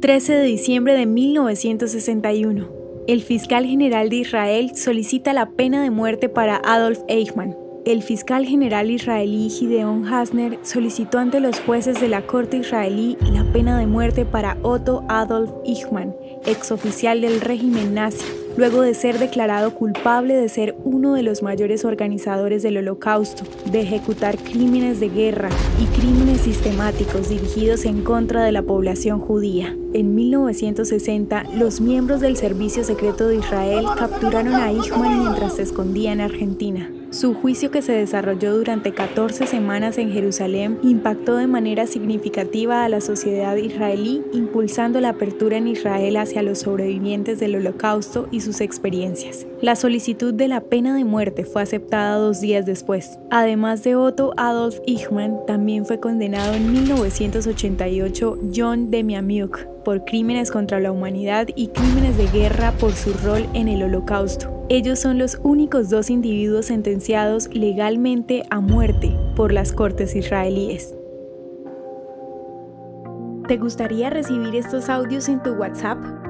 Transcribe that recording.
13 de diciembre de 1961. El fiscal general de Israel solicita la pena de muerte para Adolf Eichmann. El fiscal general israelí Gideon Hasner solicitó ante los jueces de la corte israelí la pena de muerte para Otto Adolf Eichmann, exoficial del régimen nazi, luego de ser declarado culpable de ser uno de los mayores organizadores del holocausto, de ejecutar crímenes de guerra y crímenes sistemáticos dirigidos en contra de la población judía. En 1960, los miembros del Servicio Secreto de Israel capturaron a Eichmann mientras se escondía en Argentina. Su juicio que se desarrolló durante 14 semanas en Jerusalén impactó de manera significativa a la sociedad israelí, impulsando la apertura en Israel hacia los sobrevivientes del holocausto y sus experiencias. La solicitud de la pena de muerte fue aceptada dos días después. Además de Otto Adolf Eichmann, también fue condenado en 1988 John Demianiuk por crímenes contra la humanidad y crímenes de guerra por su rol en el holocausto. Ellos son los únicos dos individuos sentenciados legalmente a muerte por las cortes israelíes. ¿Te gustaría recibir estos audios en tu WhatsApp?